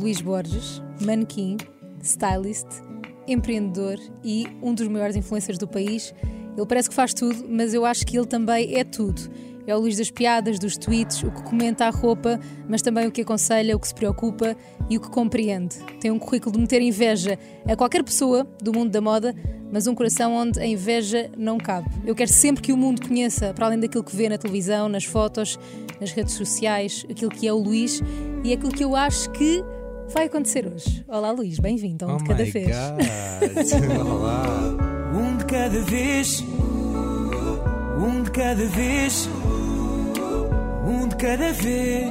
Luís Borges, manequim, stylist, empreendedor e um dos maiores influencers do país. Ele parece que faz tudo, mas eu acho que ele também é tudo. É o Luís das piadas, dos tweets, o que comenta a roupa, mas também o que aconselha, o que se preocupa e o que compreende. Tem um currículo de meter inveja a qualquer pessoa do mundo da moda, mas um coração onde a inveja não cabe. Eu quero sempre que o mundo conheça, para além daquilo que vê na televisão, nas fotos, nas redes sociais, aquilo que é o Luís e aquilo que eu acho que vai acontecer hoje. Olá, Luís, bem-vindo a um oh de cada my vez. God. Olá. Um de cada vez, um de cada vez, um de cada vez.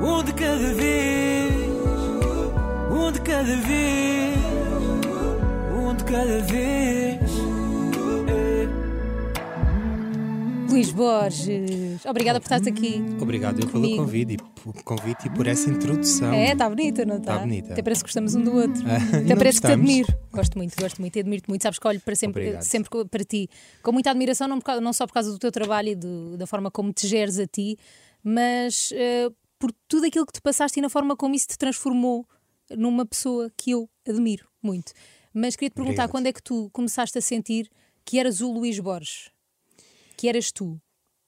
Um de cada vez, um de cada vez, um de cada vez. Luís Borges, obrigada por estares aqui. Obrigado eu pelo convite e, por, convite e por essa introdução. É, está bonita, não está? Tá bonita. Até parece que gostamos um do outro. Ah, Até parece que te gostamos? admiro. Gosto muito, gosto muito e admiro-te muito. Sabes que olho para sempre, Obrigado. sempre para ti com muita admiração, não, não só por causa do teu trabalho e do- da forma como te geres a ti, mas eh, por tudo aquilo que tu passaste e na forma como isso te transformou numa pessoa que eu admiro muito. Mas queria te perguntar Obrigado. quando é que tu começaste a sentir que eras o Luís Borges? Que eras tu?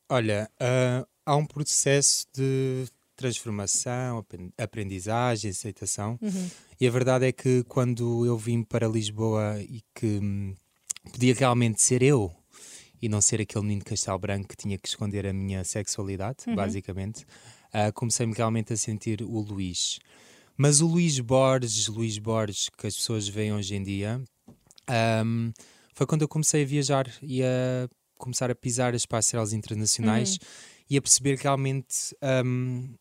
Olha, ah, há um processo de transformação, apren- aprendizagem, aceitação. Uhum. E a verdade é que quando eu vim para Lisboa e que hum, podia realmente ser eu e não ser aquele menino de castelo branco que tinha que esconder a minha sexualidade, basicamente, ah, comecei-me realmente a sentir o Luís. Mas o Luís Borges, Luís Borges que as pessoas veem hoje em dia, ahm, foi quando eu comecei a viajar e a começar a pisar as passarelas internacionais e a perceber que realmente ahm,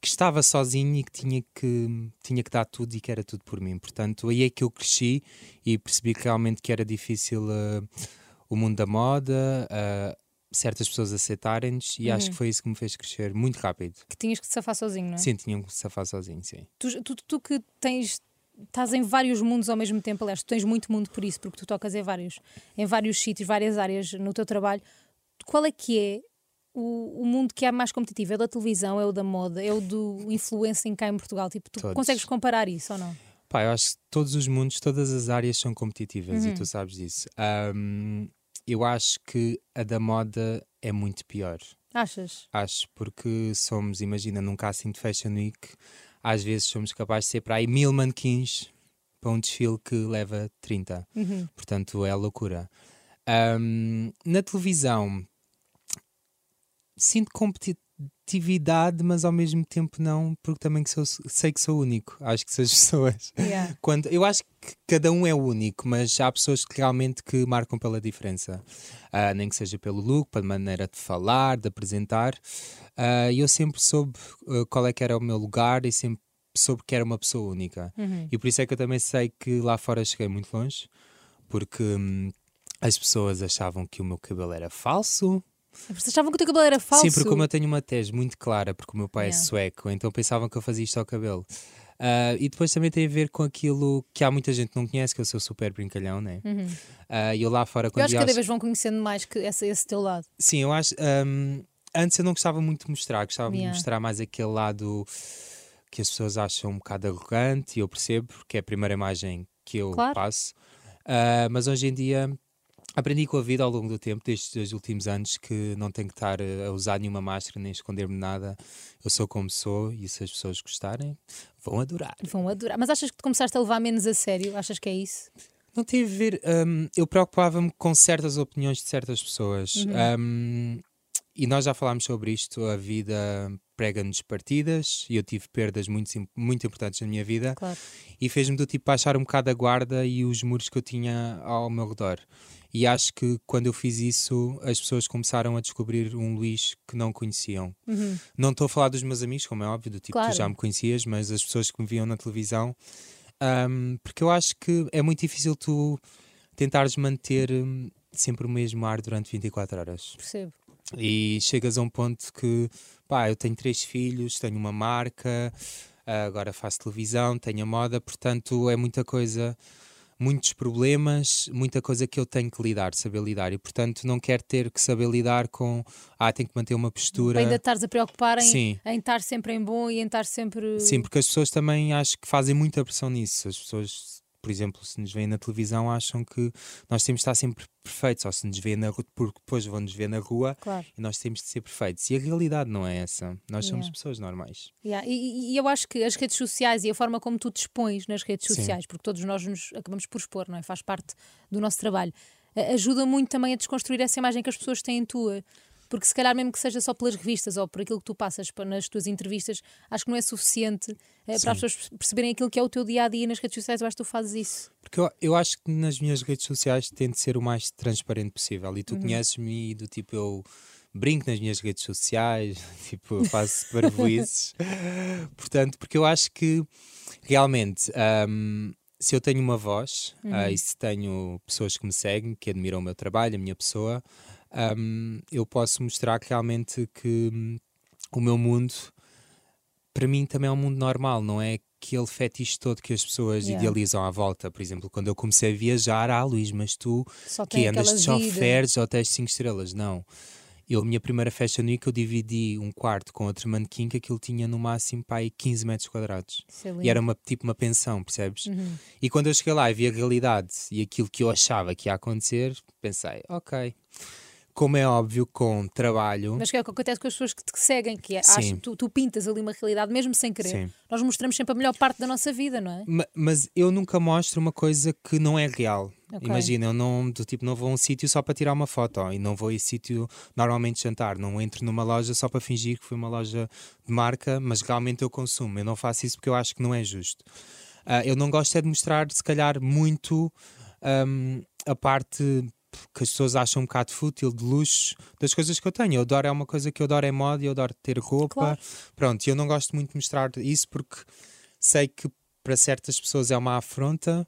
que estava sozinho e que tinha que tinha que dar tudo e que era tudo por mim. Portanto, aí é que eu cresci e percebi que realmente que era difícil ah, o mundo da moda, ah, certas pessoas aceitarem-nos e acho que foi isso que me fez crescer muito rápido. Que tinhas que te safar sozinho, não é? Sim, tinham que se safar sozinho, sim. Tu, tu, tu que tens estás em vários mundos ao mesmo tempo, aliás, tu tens muito mundo por isso, porque tu tocas em vários, em vários sítios, várias áreas no teu trabalho. Qual é que é o, o mundo que é mais competitivo? É o da televisão, é o da moda, é o do influencing cá em Portugal? Tipo, tu Todos. consegues comparar isso ou não? Pá, eu acho que todos os mundos, todas as áreas são competitivas e tu sabes disso. Ahm, eu acho que a da moda é muito pior. Achas? Acho, porque somos, imagina, num casting de Fashion Week, às vezes somos capazes de ser para aí mil manequins para um desfile que leva 30. Portanto, é loucura. Ahm, na televisão, sinto competitividade, mas ao mesmo tempo não, porque também que sou- sei que sou único. Acho que se as pessoas Yeah. quando, eu acho que cada um é único, mas há pessoas que realmente que marcam pela diferença. Ah, nem que seja pelo look, pela maneira de falar, de apresentar. Ah, E eu sempre soube ah, qual é que era o meu lugar e sempre soube que era uma pessoa única. E por isso é que eu também sei que lá fora cheguei muito longe, porque hum, as pessoas achavam que o meu cabelo era falso. Vocês achavam que o teu cabelo era falso? Sim, porque como eu tenho uma tese muito clara, porque o meu pai Yeah. é sueco, então pensavam que eu fazia isto ao cabelo. Ah, e depois também tem a ver com aquilo que há muita gente que não conhece, que eu sou super brincalhão, né? Ah, E eu lá fora, Eu quando acho que cada aos- vez vão conhecendo mais que esse, esse teu lado. Sim, eu acho. ahm, antes eu não gostava muito de mostrar, gostava Yeah. de mostrar mais aquele lado que as pessoas acham um bocado arrogante, e eu percebo, porque é a primeira imagem que eu Claro. passo. Ah, mas hoje em dia aprendi com a vida ao longo do tempo, destes últimos anos, que não tenho que estar eh, a usar nenhuma máscara nem esconder-me nada. Eu sou como sou e se as pessoas gostarem, vão adorar. Vão adorar. Mas achas que te começaste a levar menos a sério? Achas que é isso? Não tem a ver. hum, eu preocupava-me com certas opiniões de certas pessoas. Hum, e nós já falámos sobre isto. A vida prega-nos partidas e eu tive perdas muito, muito importantes na minha vida. Claro. E fez-me do tipo baixar um bocado a guarda e os muros que eu tinha ao meu redor. E acho que quando eu fiz isso, as pessoas começaram a descobrir um Luís que não conheciam. Não estou a falar dos meus amigos, como é óbvio, do tipo Claro. tu já me conhecias, mas as pessoas que me viam na televisão. Ahm, porque eu acho que é muito difícil tu tentares manter hum, sempre o mesmo ar durante 24 horas. Percebo. E chegas a um ponto que, pá, eu tenho três filhos, tenho uma marca, agora faço televisão, tenho a moda, portanto é muita coisa, muitos problemas, muita coisa que eu tenho que lidar, saber lidar. E, portanto, não quero ter que saber lidar com. Ah, tenho que manter uma postura. Ainda estares a preocupar em, Sim. em estar sempre em bom e em estar sempre. Sim, porque as pessoas também acho que fazem muita pressão nisso. As pessoas, por exemplo, se nos veem na televisão, acham que nós temos de estar sempre perfeitos, ou se nos veem na rua, porque depois vão nos ver na rua Claro. e nós temos de ser perfeitos. E a realidade não é essa. Nós somos Yeah. pessoas normais. Yeah, E, e- eu acho que as redes sociais e a forma como tu te expões nas redes Sim. sociais, porque todos nós nos acabamos por expor, não é? Faz parte do nosso trabalho, ajuda muito também a desconstruir essa imagem que as pessoas têm tua. Porque se calhar, mesmo que seja só pelas revistas ou por aquilo que tu passas pa- nas tuas entrevistas, acho que não é suficiente eh, para as pessoas perceberem aquilo que é o teu dia a dia nas redes sociais. Eu acho que tu fazes isso. Porque eu, eu acho que nas minhas redes sociais tento ser o mais transparente possível. E tu Uhum. conheces-me do tipo, eu brinco nas minhas redes sociais, tipo, eu faço parvoices. Portanto, porque eu acho que realmente. hum, se eu tenho uma voz ah, e se tenho pessoas que me seguem, que admiram o meu trabalho, a minha pessoa, hum, eu posso mostrar que realmente que hum, o meu mundo para mim também é um mundo normal, não é aquele fetiche todo que as pessoas Yeah. idealizam à volta. Por exemplo, quando eu comecei a viajar, ah, Luís, mas tu Só que andas de choferes hotéis 5 estrelas? Não. Eu, a minha primeira Fashion Week, eu dividi um quarto com outro manequim que aquilo tinha no máximo aí 15 metros quadrados. Isso é. E era uma, tipo uma pensão, percebes? Uhum. E quando eu cheguei lá e vi a realidade e aquilo que eu achava que ia acontecer, pensei, ok. Como é óbvio, com trabalho. Mas que é o que acontece com as pessoas que te seguem, que é, acham- tu, tu pintas ali uma realidade, mesmo sem querer. Sim. Nós mostramos sempre a melhor parte da nossa vida, não é? Ma- Mas eu nunca mostro uma coisa que não é real. Ok. Imagina, eu não, do tipo, não vou a um sítio só para tirar uma foto ó, e não vou a esse sítio normalmente jantar. Não entro numa loja só para fingir que foi uma loja de marca, mas realmente eu consumo. Eu não faço isso porque eu acho que não é justo. Ah, eu não gosto é de mostrar, se calhar, muito ahm, a parte que as pessoas acham um bocado fútil, de luxo, das coisas que eu tenho. Eu adoro, é uma coisa que eu adoro é moda, eu adoro ter roupa. Claro. Pronto, e eu não gosto muito de mostrar isso porque sei que para certas pessoas é uma afronta,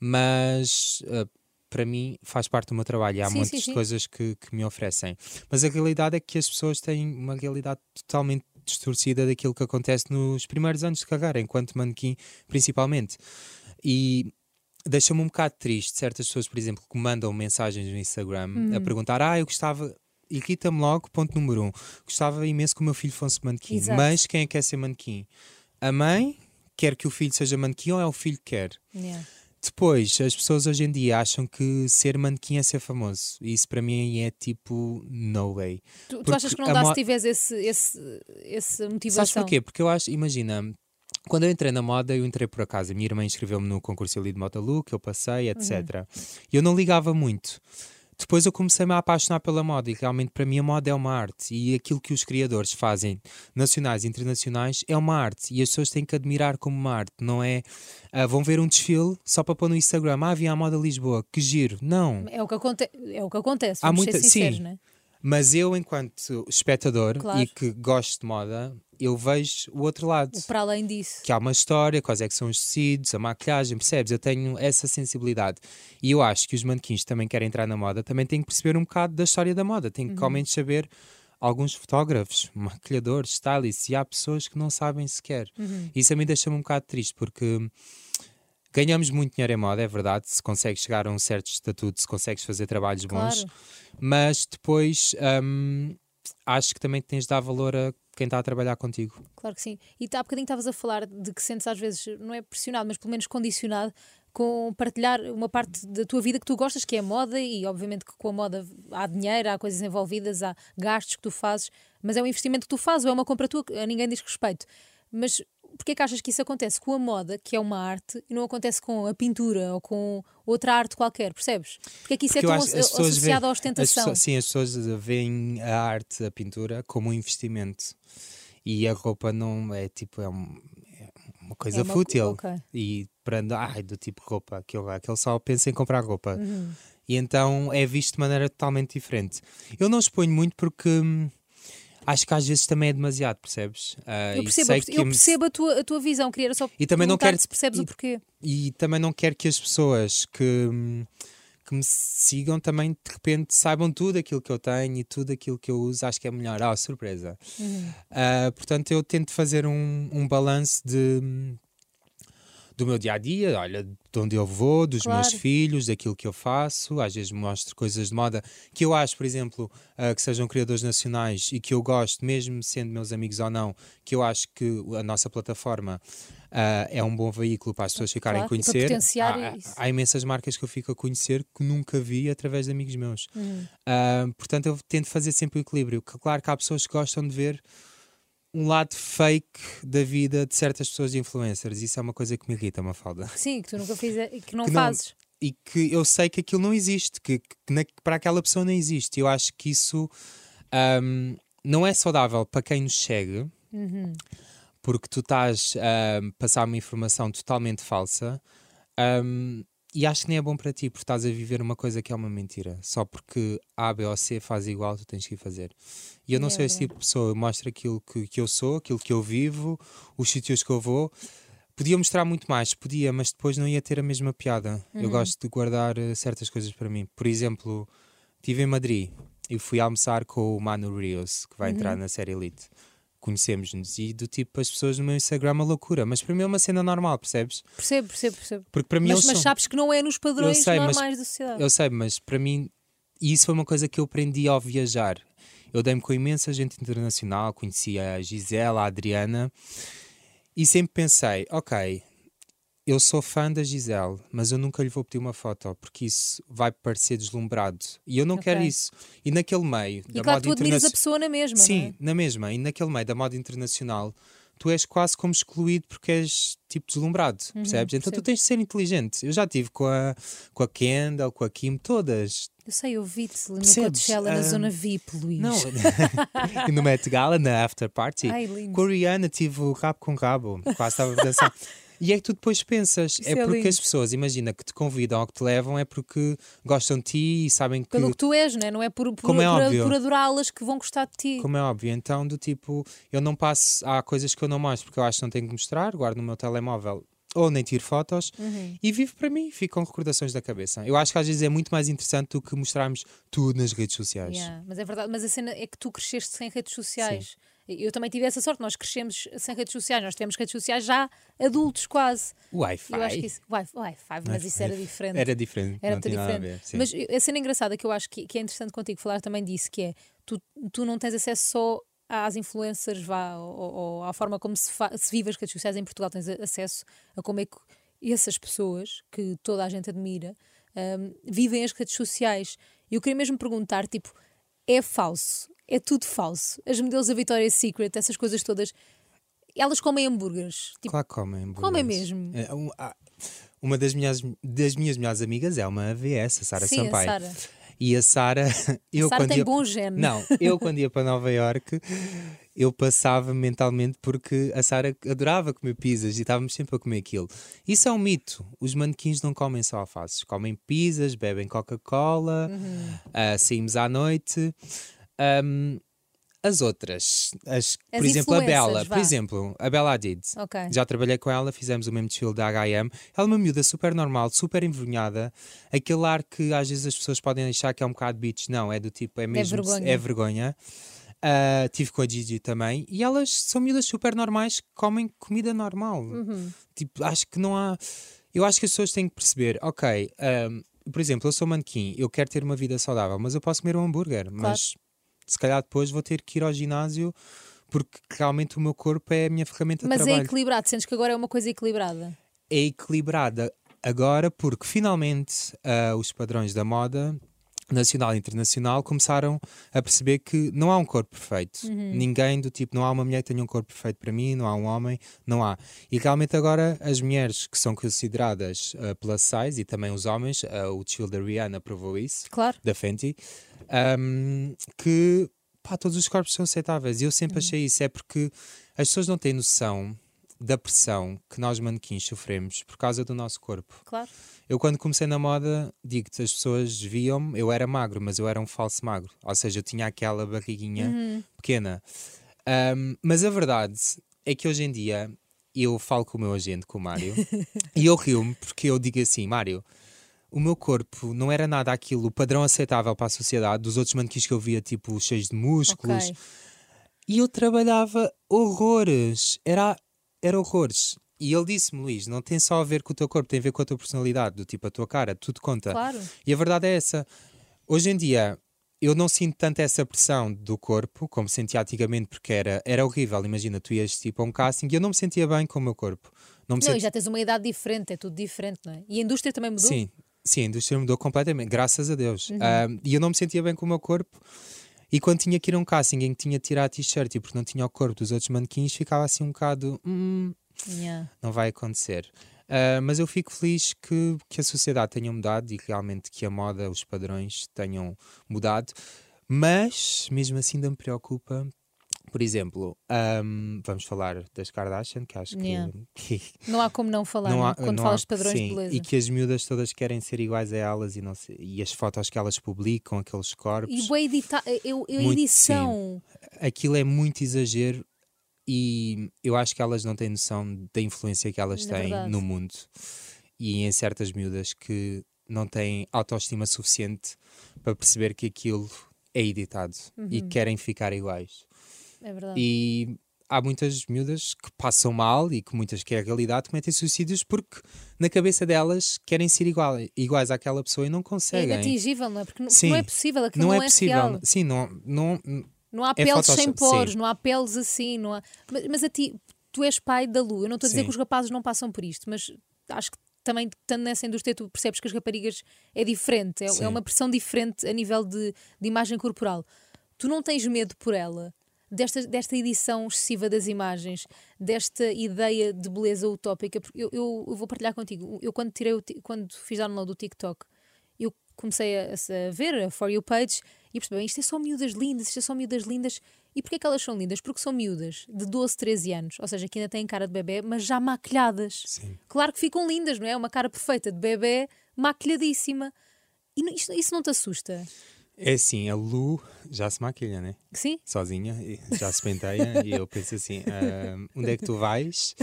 mas ah, para mim faz parte do meu trabalho e há Sim, muitas sim, sim. coisas que, que me oferecem. Mas a realidade é que as pessoas têm uma realidade totalmente distorcida daquilo que acontece nos primeiros anos de carreira, enquanto manequim, principalmente. E deixa-me um bocado triste certas pessoas, por exemplo, que mandam mensagens no Instagram a Hum. perguntar: Ah, eu gostava. Irrita-me logo, ponto número um. Gostava imenso que o meu filho fosse manequim. Exato. Mas quem é que quer ser manequim? A mãe quer que o filho seja manequim ou é o filho que quer? Yeah. Depois, as pessoas hoje em dia acham que ser manequim é ser famoso. Isso para mim é tipo, no way. Tu, tu achas que não dá se tiveres esse, esse, essa motivação? Sabes porquê? Porque eu acho, imagina, quando eu entrei na moda, eu entrei por acaso. A minha irmã inscreveu-me no concurso ali de Modalu, que eu passei, etc. E eu não ligava muito. Depois eu comecei-me a apaixonar pela moda e realmente para mim a moda é uma arte e aquilo que os criadores fazem, nacionais e internacionais, é uma arte e as pessoas têm que admirar como uma arte, não é ah, vão ver um desfile só para pôr no Instagram, ah, havia a moda Lisboa, que giro. Não, É o que, aconte é o que acontece, Há muita- sinceros, sim. não é? mas eu enquanto espectador Claro. e que gosto de moda, eu vejo o outro lado. Para além disso. que há uma história, quais é que são os tecidos, a maquilhagem, percebes? Eu tenho essa sensibilidade. E eu acho que os manequins que também querem entrar na moda também têm que perceber um bocado da história da moda, têm que ao menos saber alguns fotógrafos, maquilhadores, stylists, e há pessoas que não sabem sequer. Isso a mim deixa-me um bocado triste, porque ganhamos muito dinheiro em moda, é verdade, se consegues chegar a um certo estatuto, se consegues fazer trabalhos bons, Claro. mas depois hum, acho que também tens de dar valor a quem está a trabalhar contigo. Claro que sim. E há bocadinho estavas a falar de que sentes às vezes, não é pressionado, mas pelo menos condicionado com partilhar uma parte da tua vida que tu gostas, que é a moda, e obviamente que com a moda há dinheiro, há coisas envolvidas, há gastos que tu fazes, mas é um investimento que tu fazes, ou é uma compra tua, a ninguém diz respeito. Mas porquê que achas que isso acontece com a moda, que é uma arte, e não acontece com a pintura ou com outra arte qualquer, percebes? Porque é que isso Porque é tão acho- as associado veem- à As ostentação? pessoas- sim, as pessoas veem a arte, a pintura, como um investimento. E a roupa não é tipo, é, um- é uma coisa É uma fútil. ok. E para andar, ai, do tipo roupa, aquele, aquele só pensa em comprar roupa. Uhum. E então é visto de maneira totalmente diferente. Eu não exponho muito porque hum, acho que às vezes também é demasiado, percebes? Ah, Eu percebo, eu me- percebo a, tua, a tua visão, queria só E também não quero- se percebes e- o porquê. e também não quero que as pessoas que, que me sigam também de repente saibam tudo aquilo que eu tenho e tudo aquilo que eu uso, acho que é melhor. Ah, surpresa. Ah, portanto, eu tento fazer um, um balanço de, do meu dia a dia, olha, de onde eu vou, dos Claro. meus filhos, daquilo que eu faço. Às vezes mostro coisas de moda que eu acho, por exemplo, ah, que sejam criadores nacionais e que eu gosto, mesmo sendo meus amigos ou não, que eu acho que a nossa plataforma ah, é um bom veículo para as pessoas ficarem Claro, a e conhecer. há, isso. há imensas marcas que eu fico a conhecer que nunca vi através de amigos meus. Uhum. Ah, portanto, eu tento fazer sempre o equilíbrio. Claro que há pessoas que gostam de ver um lado fake da vida de certas pessoas de influencers. Isso é uma coisa que me irrita, Mafalda. Sim, que tu nunca fiz e que não Que não- fazes. E que eu sei que aquilo não existe, que, que na- para aquela pessoa não existe. Eu acho que isso ahm, não é saudável para quem nos segue, Uhum. porque tu estás a passar uma informação totalmente falsa. ahm, e acho que nem é bom para ti, porque estás a viver uma coisa que é uma mentira. Só porque A, B ou C faz igual, tu tens que fazer. E eu não É sou esse tipo de pessoa. Eu mostro aquilo que, que eu sou, aquilo que eu vivo, os sítios que eu vou. Podia mostrar muito mais, podia, mas depois não ia ter a mesma piada. Eu gosto de guardar eh, certas coisas para mim. Por exemplo, estive em Madrid e fui almoçar com o Manu Rios, que vai entrar na série Elite. Conhecemos-nos e do tipo as pessoas no meu Instagram a loucura, mas para mim é uma cena normal, percebes? Percebo, percebo, percebo. Porque para mim Mas, mas são- sabes que não é nos padrões sei, mas normais da sociedade. eu sei, mas para mim, e isso foi uma coisa que eu aprendi ao viajar. Eu dei-me com imensa gente internacional, conheci a Gisela, a Adriana, e sempre pensei: ok, eu sou fã da Gisele, mas eu nunca lhe vou pedir uma foto, porque isso vai parecer deslumbrado. E eu não Ok. quero isso. E naquele meio E da claro, moda tu admiras a internacional. pessoa na mesma, não Sim, é? na mesma. E naquele meio da moda internacional, tu és quase como excluído porque és tipo deslumbrado, percebes? Então tu percebo. tens de ser inteligente. Eu já tive com a, com a Kendall, com a Kim, todas. Eu sei, eu vi-te no? Coachella, na Ah, zona VIP, Luís. Não, e no Met Gala, na After Party. Ai, lindo. Com a Rihanna tive o rabo com rabo, quase estava a dançar. E é que tu depois pensas, Isso é é porque as pessoas, imagina, que te convidam ou que te levam, é porque gostam de ti e sabem que Pelo que tu és, não é? Não é por, por, Como é por- por adorá-las que vão gostar de ti. Como é óbvio, então do tipo, eu não passo, há coisas que eu não mostro porque eu acho que não tenho que mostrar, guardo no meu telemóvel ou nem tiro fotos Uhum. e vivo para mim, ficam recordações da cabeça. Eu acho que às vezes é muito mais interessante do que mostrarmos tudo nas redes sociais. Yeah, Mas é verdade, mas a cena é que tu cresceste sem redes sociais. Eu também tive essa sorte, nós crescemos sem redes sociais, nós tivemos redes sociais já adultos quase. Wi-Fi. Eu acho que isso. Wi-Fi, Wi-Fi, mas isso era diferente. Era diferente. Era não diferente. ver. Mas a cena engraçada que eu acho que, que é interessante contigo falar também disso, que é tu, tu não tens acesso só às influencers, vá, ou, ou à forma como se, se vive as redes sociais em Portugal, tens acesso a como é que essas pessoas, que toda a gente admira, hum, vivem as redes sociais. Eu queria mesmo perguntar, tipo, é falso? É tudo falso? As modelos da Victoria's Secret, essas coisas todas, elas comem hambúrgueres? Tipo, Claro que comem. Comem hambúrgueres. mesmo. É, um- ah, Uma das minhas, das minhas melhores amigas é uma AVS, a Sara sim, a Sampaio. Sara. E a Sara, eu Sara quando tem ia, bom gene. Não, eu quando ia para Nova Iorque, eu passava mentalmente porque a Sara adorava comer pizzas e estávamos sempre a comer aquilo. Isso é um mito. Os manequins não comem só alfaces, comem pizzas, bebem Coca-Cola, Uhum. ah, saímos à noite. Ahm, as outras, as, As por exemplo, a Bela, vá. por exemplo, a Bela Hadid. Ok. Já trabalhei com ela, fizemos o mesmo desfile da H&M. Ela é uma miúda super normal, super envergonhada. Aquele ar que às vezes as pessoas podem achar que é um bocado bitch. Não, é do tipo, é mesmo... vergonha. É vergonha. Ah, tive com a Gigi também. E elas são miúdas super normais que comem comida normal. Uhum. Tipo, acho que não há... Eu acho que as pessoas têm que perceber, ok... ahm, por exemplo, eu sou manequim, eu quero ter uma vida saudável, mas eu posso comer um hambúrguer, mas se calhar depois vou ter que ir ao ginásio porque realmente o meu corpo é a minha ferramenta Mas de é trabalho equilibrado, sentes que agora é uma coisa equilibrada. é equilibrada agora porque finalmente ah, os padrões da moda nacional e internacional começaram a perceber que não há um corpo perfeito. Ninguém do tipo, não há uma mulher que tenha um corpo perfeito para mim, não há um homem, não há. E realmente agora as mulheres que são consideradas uh, plus size e também os homens, ah, o desfile da Rihanna provou isso, Claro. da Fenty, ahm, que pá, todos os corpos são aceitáveis. E eu sempre achei isso, é porque as pessoas não têm noção da pressão que nós manequins sofremos por causa do nosso corpo. Claro. Eu quando comecei na moda, digo-te, as pessoas viam-me, eu era magro, mas eu era um falso magro. Ou seja, eu tinha aquela barriguinha pequena. Ahm, mas a verdade é que hoje em dia eu falo com o meu agente, com o Mário, e eu rio-me porque eu digo assim, Mário, o meu corpo não era nada aquilo, o padrão aceitável para a sociedade, dos outros manequins que eu via, tipo, cheios de músculos. Ok. E eu trabalhava horrores. Era, era horrores. E ele disse-me, Luís, não tem só a ver com o teu corpo, tem a ver com a tua personalidade, do tipo a tua cara, tudo conta. Claro. E a verdade é essa. Hoje em dia, eu não sinto tanto essa pressão do corpo como sentia antigamente, porque era, era horrível. Imagina, tu ias tipo a um casting e eu não me sentia bem com o meu corpo. Não me Não, e senti- já tens uma idade diferente, é tudo diferente, não é? E a indústria também mudou? Sim, sim, a indústria mudou completamente, graças a Deus. Uhum. Ah, e eu não me sentia bem com o meu corpo. E quando tinha que ir a um casting em que tinha de tirar a t-shirt e porque não tinha o corpo dos outros manequins, ficava assim um bocado. "Hum, Yeah. não vai acontecer. Ah, mas eu fico feliz que, que a sociedade tenha mudado e realmente que a moda, os padrões tenham mudado. Mas, mesmo assim, ainda me preocupa. Por exemplo, ahm, vamos falar das Kardashian, que acho que- Yeah. que, Não há como não falar, não não é? há- quando não falas há- de padrões sim, de beleza. E que as miúdas todas querem ser iguais a elas e, não sei- e as fotos que elas publicam, aqueles corpos. E boa edita eu, eu Muito, edição. aquilo é muito exagero e eu acho que elas não têm noção da influência que elas Na têm verdade. no mundo e em certas miúdas que não têm autoestima suficiente para perceber que aquilo é editado e Uhum. querem ficar iguais. É verdade. E há muitas miúdas que passam mal e que muitas que é a realidade cometem suicídios porque na cabeça delas querem ser igual, iguais àquela pessoa e não É conseguem. inatingível, não é? Porque não, Sim. não é possível, aquilo não, não, é possível. real. Sim, não, não, Não há É peles sem poros, sim. não há peles assim, não há. Mas, mas a ti, tu és pai da Lu. Eu não estou a dizer Sim. que os rapazes não passam por isto, mas acho que também estando nessa indústria tu percebes que as raparigas é diferente, é, é uma pressão diferente a nível de, de imagem corporal. Tu não tens medo por ela, desta, desta edição excessiva das imagens, desta ideia de beleza utópica, porque eu, eu, eu vou partilhar contigo. Eu quando tirei o quando fiz download do TikTok, eu comecei a, a ver a For You page e percebi, isto é só miúdas lindas, isto é só miúdas lindas. E porquê que elas são lindas? Porque são miúdas de 12, 13 anos, ou seja, que ainda têm cara de bebê, mas já maquilhadas. Sim. Claro que ficam lindas, não é? Uma cara perfeita de bebê, maquilhadíssima. E isto- isso não te assusta? É assim, a Lu já se maquilha, né? Sim? Sozinha, já se penteia e eu penso assim: "Ah, onde é que tu vais?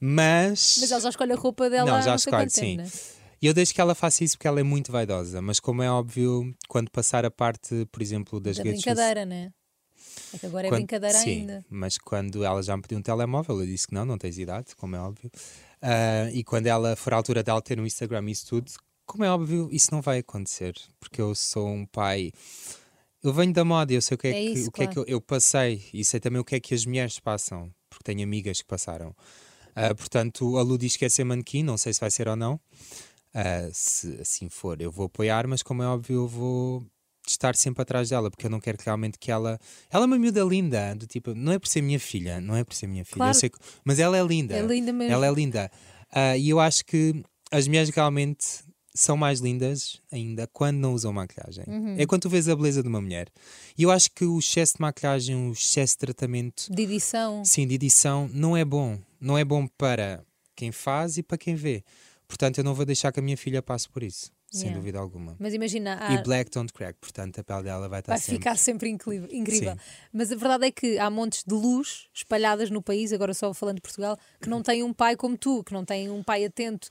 Mas. Mas ela já escolhe a roupa dela Não, já não escolhe, sim. né? E eu deixo que ela faça isso porque ela é muito vaidosa, mas como é óbvio, quando passar a parte, por exemplo, das Da redes sociais. brincadeira, né? É que agora é Quando- brincadeira sim, ainda. Mas quando ela já me pediu um telemóvel, eu disse que não, não tens idade, como é óbvio. Ah, e quando ela for à altura dela ter um Instagram e isso tudo, como é óbvio, isso não vai acontecer, porque eu sou um pai. Eu venho da moda, eu sei o que é, É que, isso, o que, é claro. que eu, eu passei e sei também o que é que as mulheres passam, porque tenho amigas que passaram. Ah, portanto, a Lu diz que é ser manequim, não sei se vai ser ou não. Ah, se assim for, eu vou apoiar, mas como é óbvio, eu vou estar sempre atrás dela, porque eu não quero realmente que ela. Ela é uma miúda linda, do tipo, não é por ser minha filha, não é por ser minha filha, Claro. que- mas ela é linda. É linda mesmo. Ela é linda. Ah, e eu acho que as mulheres realmente são mais lindas ainda quando não usam maquilhagem. Uhum. É quando tu vês a beleza de uma mulher. E eu acho que o excesso de maquilhagem, o excesso de tratamento, De edição. sim, de edição, não é bom. Não é bom para quem faz e para quem vê. Portanto, eu não vou deixar que a minha filha passe por isso, sem Yeah. dúvida alguma. Mas imagina, E há- black don't crack, portanto, a pele dela vai estar vai sempre. ficar sempre incrível. incrível. Mas a verdade é que há montes de luz espalhadas no país, agora só falando de Portugal, que não têm um pai como tu, que não têm um pai atento,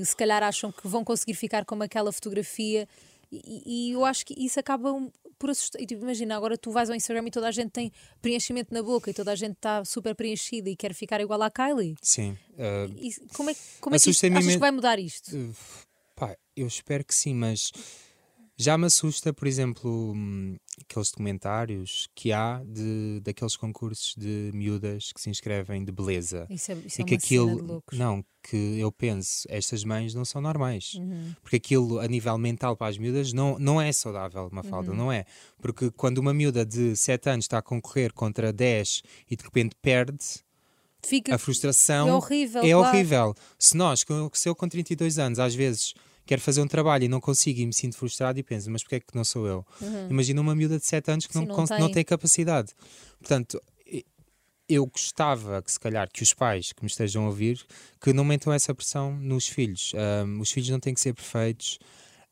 que se calhar acham que vão conseguir ficar como aquela fotografia. E, e eu acho que isso acaba um- por assustar. E, tipo, imagina, agora tu vais ao Instagram e toda a gente tem preenchimento na boca e toda a gente está super preenchida e quer ficar igual à Kylie. Sim. ah, E como é, que- como é que isto, achas que vai mudar isto? Uh, pá, eu espero que sim, mas já me assusta, por exemplo, hum, aqueles documentários que há de, daqueles concursos de miúdas que se inscrevem de beleza. Isso é, isso e é que aquilo, não, que eu penso, estas mães não são normais. Uhum. Porque aquilo, a nível mental para as miúdas, não, não é saudável, uma falda, Uhum. não é? Porque quando uma miúda de 7 anos está a concorrer contra 10 e de repente perde, Fica a frustração é horrível. é claro. horrível. Se nós, se eu com 32 anos, às vezes quero fazer um trabalho e não consigo e me sinto frustrado e penso, mas porquê é que não sou eu? Imagina uma miúda de 7 anos que Uhum. Sim, não, não tem. não tem capacidade. Portanto, eu gostava que se calhar que os pais que me estejam a ouvir que não metam essa pressão nos filhos. Ahm, os filhos não têm que ser perfeitos.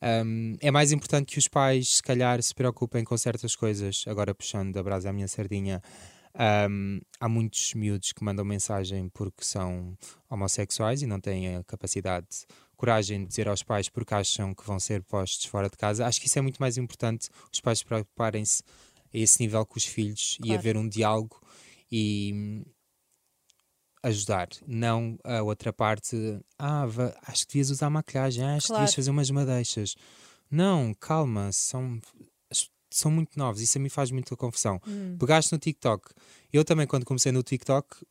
Ahm, é mais importante que os pais se calhar se preocupem com certas coisas. Agora puxando da brasa à minha sardinha. ahm, há muitos miúdos que mandam mensagem porque são homossexuais e não têm a capacidade, coragem de dizer aos pais porque acham que vão ser postos fora de casa. Acho que isso é muito mais importante. Os pais preocuparem-se a esse nível com os filhos e Claro. haver um diálogo e hum, ajudar, não a outra parte. Ah, acho que devias usar maquilhagem, ah, acho que Claro. devias fazer umas madeixas. Não, calma, são, são muito novos, isso a mim faz muita confusão. Hum. Pegaste no TikTok. Eu também, quando comecei no TikTok,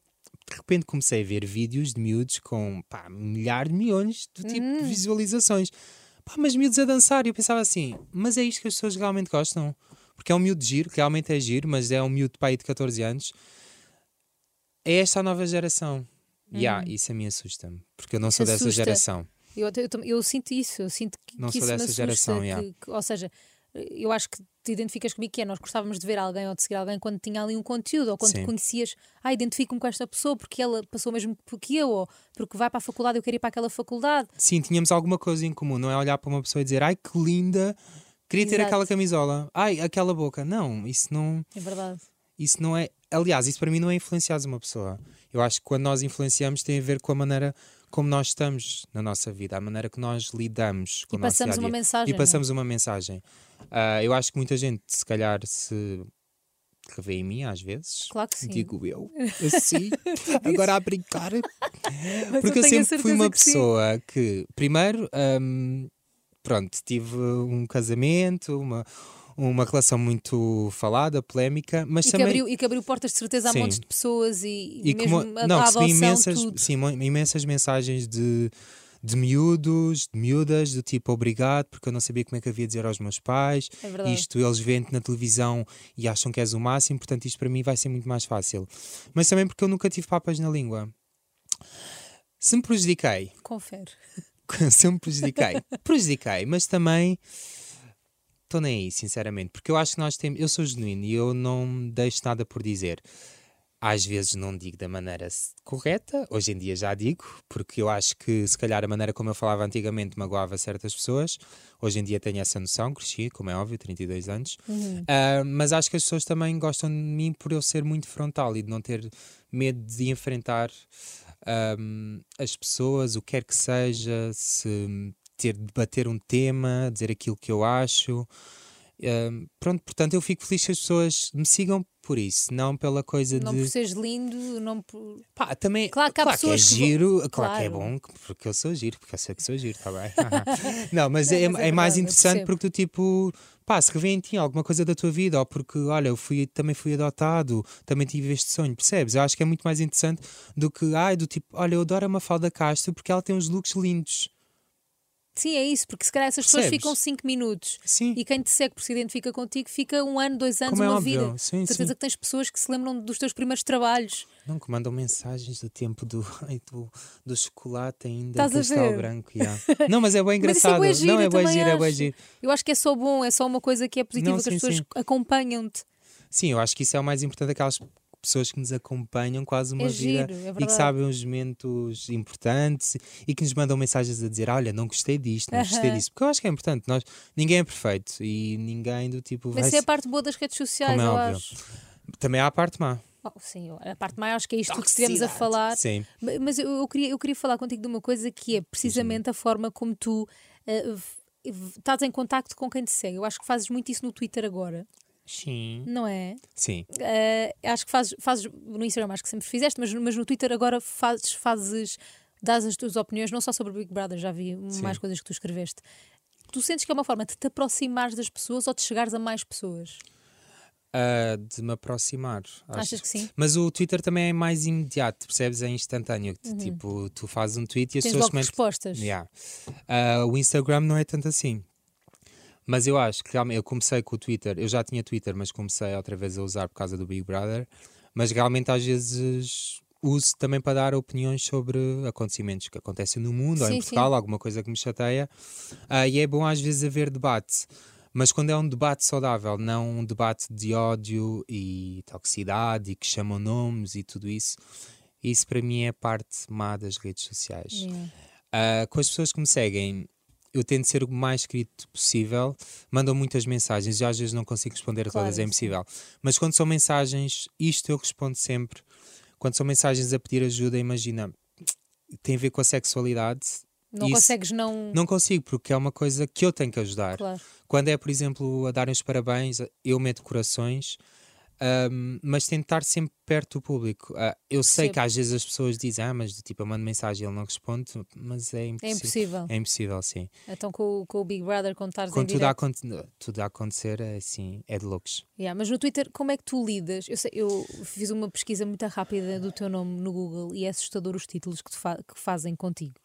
de repente comecei a ver vídeos de miúdos com pá, milhares de milhões de tipo Hum. de visualizações. Pá, mas miúdos a dançar. E eu pensava assim, mas é isto que as pessoas realmente gostam? Porque é um miúdo de giro, realmente é giro, mas é um miúdo de pai de 14 anos. É esta a nova geração. E ah, isso a mim assusta-me, porque eu não sou dessa Hum. Assusta. geração. Eu, eu, eu sinto isso, eu sinto que, Não que sou dessa assusta, geração, que- yeah. que- ou seja, eu acho que te identificas comigo que é, nós gostávamos de ver alguém ou de seguir alguém quando tinha ali um conteúdo, ou quando Sim. conhecias, ah, identifico-me com esta pessoa porque ela passou mesmo que eu, ou porque vai para a faculdade, eu quero ir para aquela faculdade. Sim, tínhamos alguma coisa em comum, não é olhar para uma pessoa e dizer ai que linda, queria ter Exato. aquela camisola, ai aquela boca. Não, isso não. É verdade. Isso não é. Aliás, isso para mim não é influenciar uma pessoa. Eu acho que quando nós influenciamos tem a ver com a maneira como nós estamos na nossa vida, a maneira que nós lidamos com E o nosso passamos dia-a-dia. uma mensagem, E não é? passamos uma mensagem. Ah, eu acho que muita gente, se calhar, se revê em mim às vezes. Claro que sim. Digo eu, assim, agora a brincar. Porque eu, a sempre fui uma que sim. pessoa que, primeiro, hum, pronto, tive um casamento, uma, uma relação muito falada, polémica, mas E que, também. abriu, e que abriu portas de certeza a Sim. montes de pessoas e, e mesmo como- a, não, a recebi imensas, tudo. sim, imensas mensagens de, de miúdos, de miúdas, do tipo obrigado, porque eu não sabia como é que havia de dizer aos meus pais. É. Isto eles veem-te na televisão e acham que és o máximo, portanto, isto para mim vai ser muito mais fácil. Mas também porque eu nunca tive papas na língua. Se me prejudiquei, Confere. se me prejudiquei, prejudiquei, mas também estou nem aí, sinceramente, porque eu acho que nós temos. Eu sou genuíno e eu não deixo nada por dizer. Às vezes não digo da maneira correta, hoje em dia já digo, porque eu acho que se calhar a maneira como eu falava antigamente magoava certas pessoas. Hoje em dia tenho essa noção, cresci, como é óbvio, 32 anos. Ah, mas acho que as pessoas também gostam de mim por eu ser muito frontal e de não ter medo de enfrentar ahm, as pessoas, o que quer que seja, se ter de debater um tema, dizer aquilo que eu acho. Ahm, pronto, portanto, eu fico feliz que as pessoas me sigam por isso, não pela coisa Não de. por seres lindo, não por. Pá, também, Claro que há que é pessoas que vão- giro, claro. que é Claro. bom, porque eu sou giro, porque eu sei que sou giro, está bem? não, mas, Não, é, mas é é mais verdade, interessante porque tu, tipo, pá, se revê em ti alguma coisa da tua vida, ou porque, olha, eu fui, também fui adotado, também tive este sonho, percebes? Eu acho que é muito mais interessante do que, ai, do tipo, olha, eu adoro a Mafalda Castro porque ela tem uns looks lindos. Sim, é isso, porque se calhar essas pessoas Percebes? ficam 5 minutos Sim. e quem te segue porque se identifica contigo fica um ano, dois anos, Como é uma óbvio, vida. sim, certeza sim. que tens pessoas que se lembram dos teus primeiros trabalhos. Não, que mandam mensagens do tempo do, ai, do, do chocolate ainda, Estás a cristal ver? branco. yeah. Não, mas é bem Mas isso é engraçado. bué giro, não, é eu bem também giro, é bem acho. giro. Eu acho que é só bom, é só uma coisa que é positiva, Não, que as sim, pessoas sim. acompanham-te. Sim, eu acho que isso é o mais importante, aquelas pessoas que nos acompanham quase uma É vida giro, é e que sabem os momentos importantes e que nos mandam mensagens a dizer: Olha, não gostei disto, não gostei Aham. disso. Porque eu acho que é importante, nós, ninguém é perfeito e ninguém do tipo. Mas vai é a parte boa das redes sociais, Como é óbvio. acho. Também há a parte má. Oh, sim, a parte maior acho que é isto que estivemos a falar. Sim. Ma- Mas eu, eu queria, eu queria falar contigo de uma coisa que é precisamente a forma como tu v- estás em contacto com quem te segue. Eu acho que fazes muito isso no Twitter agora, Sim. não é? Sim. Eh, acho que fazes, fazes no Instagram, acho que sempre fizeste, mas, mas no Twitter agora fazes, fazes, dás as tuas opiniões, não só sobre o Big Brother, já vi Sim. mais coisas que tu escreveste. Tu sentes que é uma forma de te aproximares das pessoas ou de chegares a mais pessoas? Ah, de me aproximar. acho. Achas que sim? Mas o Twitter também é mais imediato, percebes? É instantâneo. Tipo, tu fazes um tweet e as Uhum. Tens pessoas logo comentam- respostas. Yeah. Ah, o Instagram não é tanto assim. Mas eu acho que realmente eu comecei com o Twitter, eu já tinha Twitter, mas comecei outra vez a usar por causa do Big Brother. Mas realmente às vezes uso também para dar opiniões sobre acontecimentos que acontecem no mundo ou Sim, em sim. Portugal, alguma coisa que me chateia. Ah, e é bom às vezes haver debate. Mas quando é um debate saudável, não um debate de ódio e toxicidade e que chamam nomes e tudo isso, isso para mim é a parte má das redes sociais. Yeah. Ah, com as pessoas que me seguem, eu tento ser o mais escrito possível. Mandam muitas mensagens e às vezes não consigo responder a Claro, todas, é impossível. Mas quando são mensagens, isto eu respondo sempre. Quando são mensagens a pedir ajuda, imagina, tem a ver com a sexualidade. Não Isso- consegues não. Não consigo, porque é uma coisa que eu tenho que ajudar. Claro. Quando é, por exemplo, a darem os parabéns, eu meto corações. Um, mas tentar sempre perto do público. Ah, eu sei que às vezes as pessoas dizem, ah, mas tipo, eu mando mensagem e ele não responde, mas é É impossível. impossível. É impossível, sim. Então com, o- com o Big Brother, quando estás em Quando tudo a, direto. aconte- tudo a acontecer, é assim, é de loucos. Yeah, mas no Twitter, como é que tu lidas? Eu, sei- eu fiz uma pesquisa muito rápida do teu nome no Google e é assustador os títulos que, fa- que fazem contigo.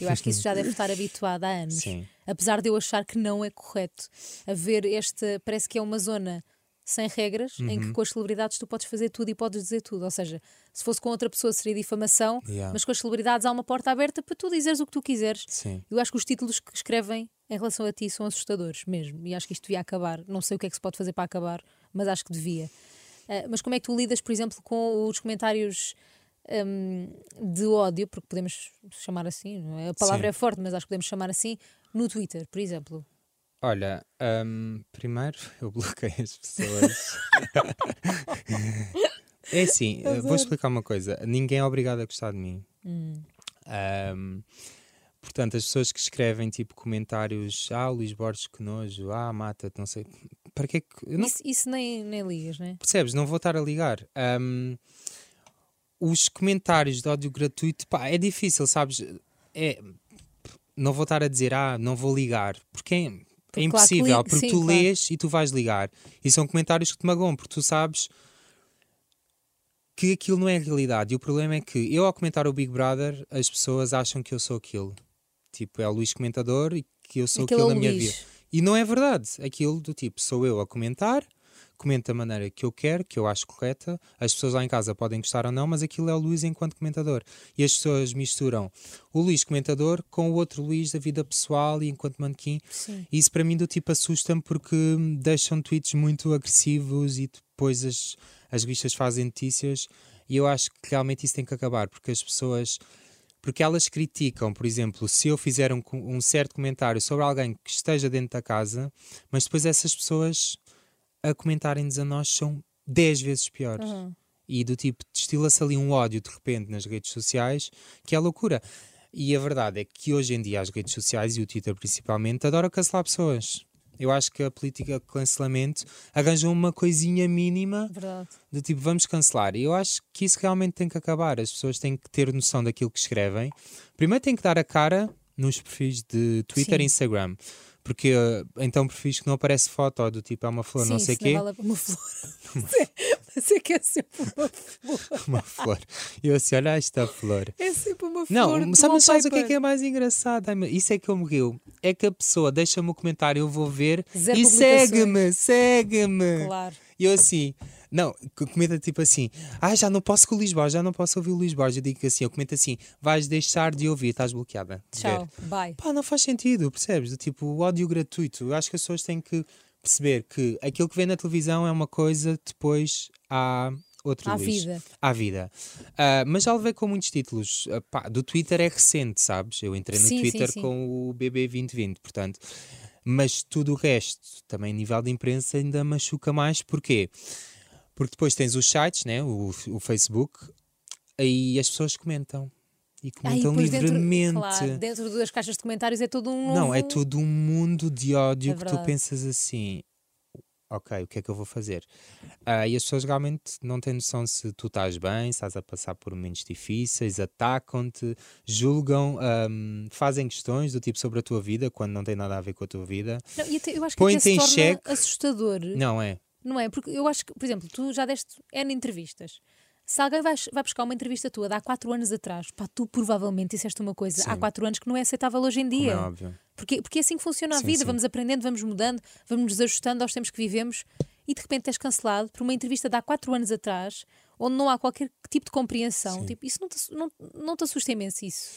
Eu acho que isso já deve estar habituado há anos. Sim. Apesar de eu achar que não é correto haver este. Parece que é uma zona sem regras em Uhum. que com as celebridades tu podes fazer tudo e podes dizer tudo. Ou seja, se fosse com outra pessoa seria difamação, Yeah. mas com as celebridades há uma porta aberta para tu dizeres o que tu quiseres. Sim. Eu acho que os títulos que escrevem em relação a ti são assustadores mesmo. E acho que isto devia acabar. Não sei o que é que se pode fazer para acabar, mas acho que devia. Ah, mas como é que tu lidas, por exemplo, com os comentários hum, de ódio, porque podemos chamar assim, é? a palavra Sim. é forte, mas acho que podemos chamar assim, no Twitter, por exemplo. Olha, hum, primeiro eu bloqueei as pessoas. é assim, eh, vou explicar uma coisa: ninguém é obrigado a gostar de mim. Hum, portanto, as pessoas que escrevem tipo comentários, ah, Luís Borges, que nojo, ah, mata-te, não sei. Para que é que. não Isso, isso nem, nem ligas, não é? Percebes? Não vou estar a ligar. Ahm, os comentários de ódio gratuito, pá, é difícil, sabes? É, não vou estar a dizer, ah, não vou ligar, porque é, é claro que impossível, li- porque sim, tu claro. lês e tu vais ligar. E são comentários que te magoam, porque tu sabes que aquilo não é realidade. E o problema é que eu, ao comentar o Big Brother, as pessoas acham que eu sou aquilo. Tipo, é o Luís comentador e que eu sou aquilo é na o minha vida. E não é verdade. Aquilo do tipo, sou eu a comentar, comento da maneira que eu quero, que eu acho correta. As pessoas lá em casa podem gostar ou não, mas aquilo é o Luís enquanto comentador. E as pessoas misturam o Luís comentador com o outro Luís da vida pessoal e enquanto manequim. Sim. E Isso para mim do tipo assusta-me porque deixam tweets muito agressivos e depois as, as revistas fazem notícias e eu acho que realmente isso tem que acabar porque as pessoas porque elas criticam, por exemplo, se eu fizer um, um certo comentário sobre alguém que esteja dentro da casa, mas depois essas pessoas a comentarem-nos a nós são 10 vezes piores. Uhum. E do tipo, destila-se ali um ódio de repente nas redes sociais, que é loucura. E a verdade é que hoje em dia as redes sociais e o Twitter principalmente adoram cancelar pessoas. Eu acho que a política de cancelamento arranjam uma coisinha mínima Verdade. de tipo, vamos cancelar. E eu acho que isso realmente tem que acabar. As pessoas têm que ter noção daquilo que escrevem. Primeiro têm que dar a cara nos perfis de Twitter Sim. e Instagram. Porque eh, então perfis que não aparece foto ou do tipo é uma flor, Sim, não sei o quê. vale Uma flor. Mas é que é sempre uma flor. Uma flor. E eu assim, olha esta flor. É sempre uma flor. Não, de sabes, sabes o que é que é mais engraçado? Isso é que eu me rio. É que a pessoa deixa-me o comentário, eu vou ver Zero e segue-me, segue-me. Claro. E eu assim, não, co- comenta tipo assim, ah, já não posso com o Borges, já não posso ouvir o Borges. Eu digo assim, eu comento assim, vais deixar de ouvir, estás bloqueada. Tchau. Ver. Bye. Pá, não faz sentido, percebes? Do tipo, o ódio gratuito. Eu acho que as pessoas têm que perceber que aquilo que vê na televisão é uma coisa, depois há outro À Luís. vida. À vida. Ah, mas já levei com muitos títulos. Ah, pá, do Twitter é recente, sabes? Eu entrei no Sim, sim, Twitter sim. com o BB 2020, portanto. Mas tudo o resto, também a nível de imprensa, ainda machuca mais. Porquê? Porque depois tens os sites, né? o, o Facebook, aí as pessoas comentam. E Ah, e comentam depois dentro, livremente. claro, dentro das caixas de comentários é todo um novo... Não, é todo um mundo de ódio É que tu pensas assim. Ok, o que é que eu vou fazer? Ah, e as pessoas realmente não têm noção se tu estás bem, se estás a passar por momentos difíceis, atacam-te, julgam, ahm, fazem questões do tipo sobre a tua vida quando não tem nada a ver com a tua vida. Não, e até- eu acho que até em xeque. assustador. Não é? Não é? Porque eu acho que, por exemplo, tu já deste N entrevistas. Se alguém vai, vai buscar uma entrevista tua de há 4 anos atrás, pá, tu provavelmente disseste uma coisa há Sim. 4 anos que não é aceitável hoje em Como dia. é óbvio. Porque, porque é assim que funciona a Sim, vida. sim. Vamos aprendendo, vamos mudando, vamos nos ajustando aos tempos que vivemos e de repente és cancelado por uma entrevista de há 4 anos atrás onde não há qualquer tipo de compreensão. Tipo, isso não te, não, não te assusta imenso isso.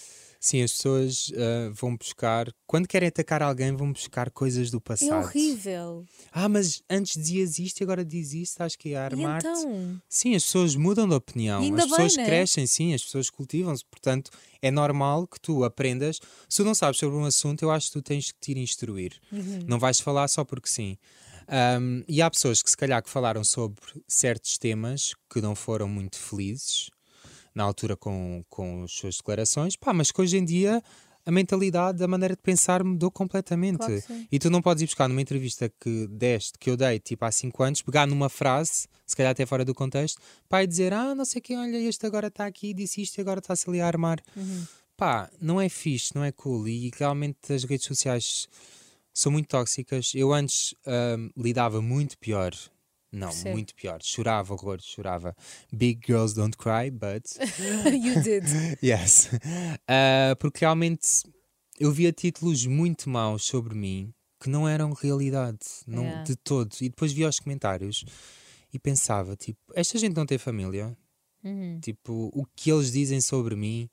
Sim, as pessoas ah, vão buscar, quando querem atacar alguém, vão buscar coisas do É passado. horrível. Ah, mas antes dizias isto e agora diz isto, acho que é E armar-te. então? Sim, as pessoas mudam de opinião, as pessoas bem, né? crescem, sim, as pessoas cultivam-se, portanto é normal que tu aprendas. Se tu não sabes sobre um assunto, eu acho que tu tens que te ir instruir. Uhum. Não vais falar só porque sim. Ahm, e há pessoas que se calhar que falaram sobre certos temas que não foram muito felizes na altura com, com as suas declarações, pá, mas que hoje em dia a mentalidade, a maneira de pensar mudou completamente. Claro e tu não podes ir buscar numa entrevista que deste, que eu dei tipo há 5 anos, pegar numa frase, se calhar até fora do contexto, pá, e dizer, ah, não sei quem, olha, este agora está aqui, disse isto e agora está-se ali a armar. Uhum. Pá, não é fixe, não é cool. E realmente as redes sociais são muito tóxicas. Eu antes ahm, lidava muito pior. Não, muito pior. Chorava horror, chorava. Big girls don't cry, but you did. yes. Ah, porque realmente eu via títulos muito maus sobre mim que não eram realidade, não Yeah. de todo. E depois via os comentários e pensava, tipo, esta gente não tem família? Uhum. Tipo, o que eles dizem sobre mim,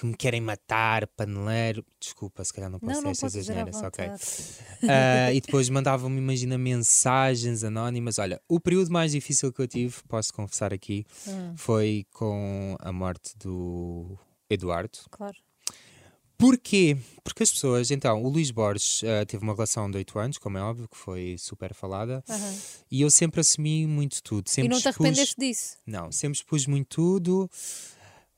que me querem matar, paneleiro. Desculpa, se calhar não posso Não, dizer à asneiras, ok. Ah, e depois mandavam-me, imagina, mensagens anónimas. Olha, o período mais difícil que eu tive, posso confessar aqui, Hum, foi com a morte do Eduardo. claro. Porquê? Porque as pessoas, então, o Luís Borges ah, teve uma relação de 8 anos, como é óbvio, que foi super falada, Aham. e eu sempre assumi muito tudo. E Sempre não te expus- arrependeste disso? Não, sempre expus muito tudo,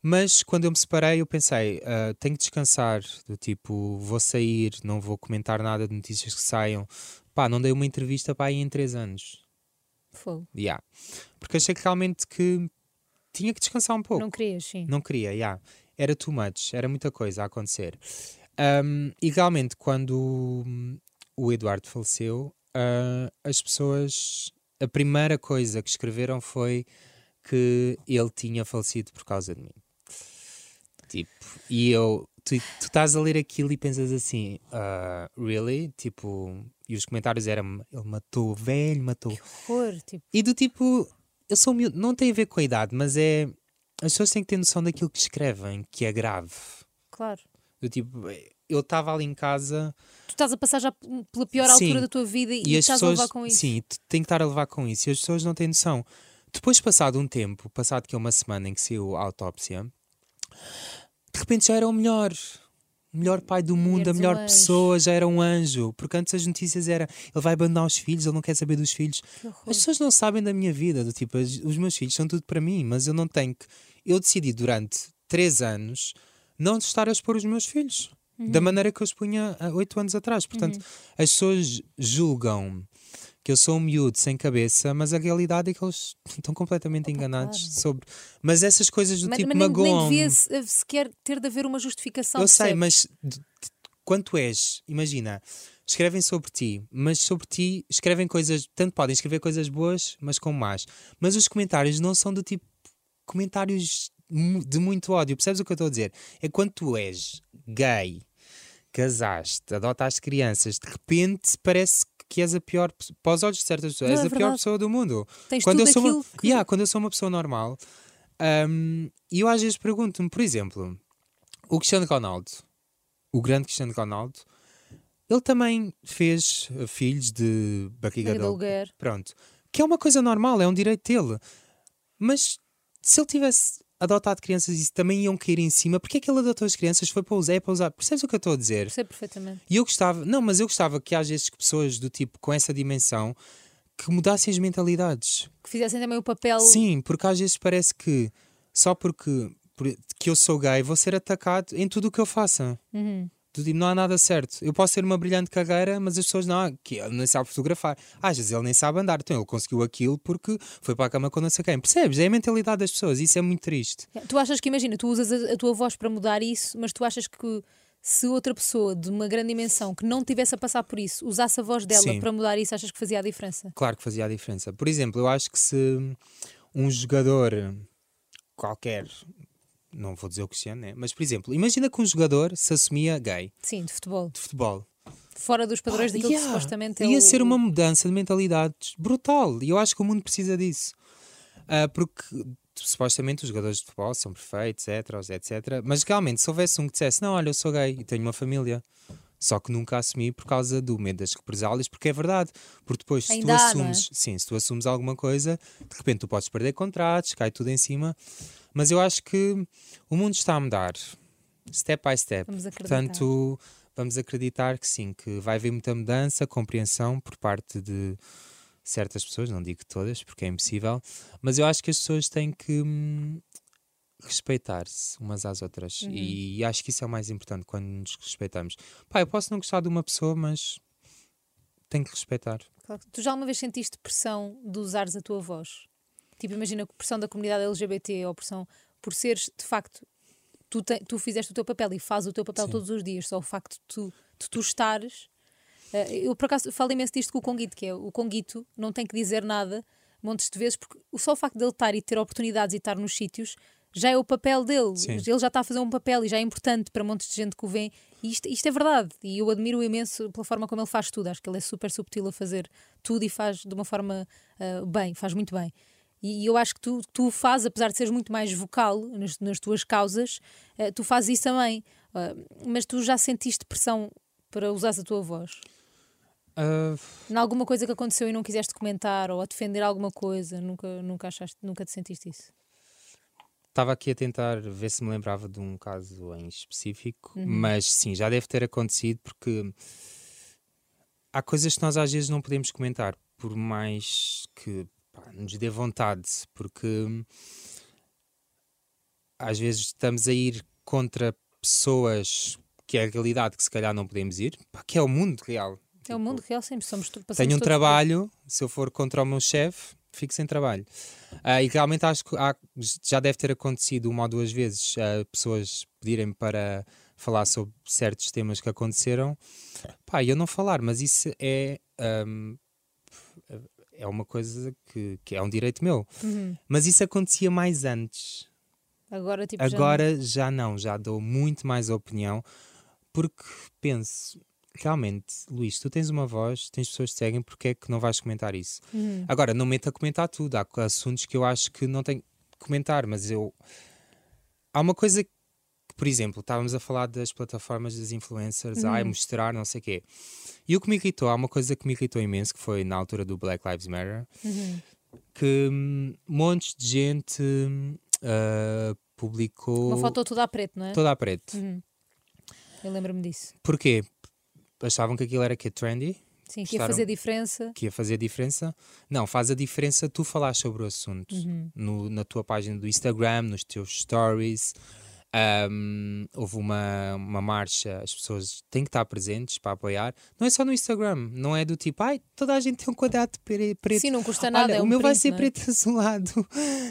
mas quando eu me separei, eu pensei, ah, tenho que descansar, do tipo, vou sair, não vou comentar nada de notícias que saiam. Pá, não dei uma entrevista para aí em 3 anos. Fogo. Yeah. Porque achei que realmente que tinha que descansar um pouco. Não querias, sim. Não queria, yeah. era too much, era muita coisa a acontecer. Um, e realmente, quando o Eduardo faleceu, ah, as pessoas, a primeira coisa que escreveram foi que ele tinha falecido por causa de mim. Tipo, e eu, tu, tu estás a ler aquilo e pensas assim, ah, really? Tipo, e os comentários eram, ele matou o velho, matou Horror, tipo, e do tipo, eu sou miúdo, não tem a ver com a idade, mas é. As pessoas têm que ter noção daquilo que escrevem, que é grave. claro. Do tipo, eu estava ali em casa Tu estás a passar já pela pior Sim. altura da tua vida e, e, as estás pessoas. a levar com isso. Sim, tu tem que estar a levar com isso. E as pessoas não têm noção. Depois, passado um tempo, passado que é uma semana em que saiu a autópsia, de repente já era o melhor. O melhor pai do mundo, a Eres um melhor anjo. pessoa, já era um anjo. Porque antes as notícias era ele vai abandonar os filhos, ele não quer saber dos filhos. As pessoas não sabem da minha vida, do tipo, os meus filhos são tudo para mim, mas eu não tenho que. Eu decidi durante três anos não estar a expor os meus filhos da Uhum. maneira que eu expunha há oito anos atrás. Portanto, as pessoas julgam que eu sou um miúdo sem cabeça, mas a realidade é que eles estão completamente enganados claro. sobre. Mas essas coisas do Mas, tipo mas nem, nem magoam. devia eh, sequer ter de haver uma justificação. Eu sei, percebes? mas de- de- quanto és, imagina, escrevem sobre ti, mas sobre ti escrevem coisas, tanto podem escrever coisas boas, mas com más. Mas os comentários não são do tipo comentários de muito ódio. Percebes o que eu estou a dizer? É quando tu és gay, casaste, adotaste crianças, de repente parece que és a pior para os olhos de certas pessoas, Não, és é a pior pessoa do mundo Tens quando eu sou uma, que... Yeah, quando eu sou uma pessoa normal hum, e eu às vezes pergunto-me, por exemplo, o Cristiano Ronaldo, o grande Cristiano Ronaldo, ele também fez uh, filhos de barriga de aluguer. Pronto. Que é uma coisa normal, é um direito dele. Mas se ele tivesse adotado crianças e também iam cair em cima, porque é que ele adotou as crianças? Foi para usar, é para usar. Percebes o que eu estou a dizer? Percebo perfeitamente. E eu gostava, não, mas eu gostava que às vezes pessoas do tipo com essa dimensão que mudassem as mentalidades. Que fizessem também o papel. Sim, porque às vezes parece que só porque por- que eu sou gay vou ser atacado em tudo o que eu faça. Uhum. Do tipo, não há nada certo. Eu posso ter uma brilhante carreira, mas as pessoas não, que ele nem sabe fotografar. Às vezes ele nem sabe andar, então ele conseguiu aquilo porque foi para a cama com não sei quem. Percebes? É a mentalidade das pessoas, isso é muito triste. Tu achas que, imagina, tu usas a, a tua voz para mudar isso, mas tu achas que se outra pessoa de uma grande dimensão que não tivesse a passar por isso usasse a voz dela Sim. para mudar isso, achas que fazia a diferença? Claro que fazia a diferença. Por exemplo, eu acho que se um jogador qualquer, não vou dizer o Cristiano, né? mas por exemplo, imagina que um jogador se assumia gay Sim, de futebol. de futebol. Fora dos padrões Pá, daquilo yeah, que supostamente é Ia o... ser uma mudança de mentalidade brutal. E eu acho que o mundo precisa disso. Ah, porque supostamente os jogadores de futebol são perfeitos, heteros, etc. Mas realmente, se houvesse um que dissesse: Não, olha, eu sou gay e tenho uma família. Só que nunca assumi por causa do medo das represálias, porque é verdade. Porque depois, se Ainda tu há, é? assumes, sim, se tu assumes alguma coisa, de repente tu podes perder contratos, cai tudo em cima. Mas eu acho que o mundo está a mudar, step by step. Vamos. Portanto, vamos acreditar que sim, que vai haver muita mudança, compreensão por parte de certas pessoas, não digo todas, porque é impossível, mas eu acho que as pessoas têm que hum, respeitar-se umas às outras. Uhum. E acho que isso é o mais importante quando nos respeitamos. Pá, eu posso não gostar de uma pessoa, mas tenho que respeitar. Claro. Tu já alguma vez sentiste pressão de usares a tua voz? Tipo, imagina pressão da comunidade LGBT ou pressão por seres, de facto, tu, te, tu fizeste o teu papel e fazes o teu papel Sim. todos os dias, só o facto de tu, de tu estares. eh, eu, por acaso, falo imenso disto com o Conguito, que é o Conguito não tem que dizer nada montes de vezes, porque só o facto dele estar e ter oportunidades e estar nos sítios já é o papel dele. Sim. Ele já está a fazer um papel e já é importante para montes de gente que o vê. E isto, isto é verdade. E eu admiro imenso pela forma como ele faz tudo. Acho que ele é super subtil a fazer tudo e faz de uma forma ah, bem, faz muito bem. E, eu acho que tu, tu fazes, apesar de seres muito mais vocal nas, nas tuas causas, ah, tu fazes isso também. Ah, mas tu já sentiste pressão para usares a tua voz? Ah, Em alguma coisa que aconteceu e não quiseste comentar ou a defender alguma coisa, nunca, nunca achaste, nunca te sentiste isso? Estava aqui a tentar ver se me lembrava de um caso em específico, Uhum. mas sim, já deve ter acontecido porque há coisas que nós às vezes não podemos comentar, por mais que pá, nos dê vontade, porque às vezes estamos a ir contra pessoas que é a realidade que se calhar não podemos ir, pá, que é o mundo real. É o Tipo, mundo real, sempre somos tenho um trabalho, se eu for contra o meu chefe, fico sem trabalho. Ah, e realmente acho que há- já deve ter acontecido uma ou duas vezes ah, pessoas pedirem para falar sobre certos temas que aconteceram. Pá, eu não falar, mas isso é. ahm, é uma coisa que, que é um direito meu. Uhum. Mas isso acontecia mais antes. Agora, tipo, já não- Agora já não, já dou muito mais opinião, porque penso, realmente, Luís, tu tens uma voz, tens pessoas que seguem, porque é que não vais comentar isso? Uhum. Agora, não meto a comentar tudo, há assuntos que eu acho que não tenho que comentar, mas eu. Há uma coisa que, por exemplo, estávamos a falar das plataformas das influencers, ai, mostrar, não sei o quê. E o que me irritou, há uma coisa que me irritou imenso, que foi na altura do Black Lives Matter, Uhum. que hum, montes de gente ah, publicou Uma foto toda a preto, não é? toda a preto. Uhum. Eu lembro-me disso. Porquê? Achavam que aquilo era que trendy, Sim, que ia fazer diferença. que ia fazer diferença. Não, faz a diferença tu falar sobre o assunto Uhum. no- na tua página do Instagram, nos teus stories. Ahm, houve uma, uma marcha, as pessoas têm que estar presentes para apoiar. Não é só no Instagram, não é do tipo, ai, toda a gente tem um quadrado preto. Sim, não custa nada. Olha, é o um meu vai print, ser não é? preto azulado.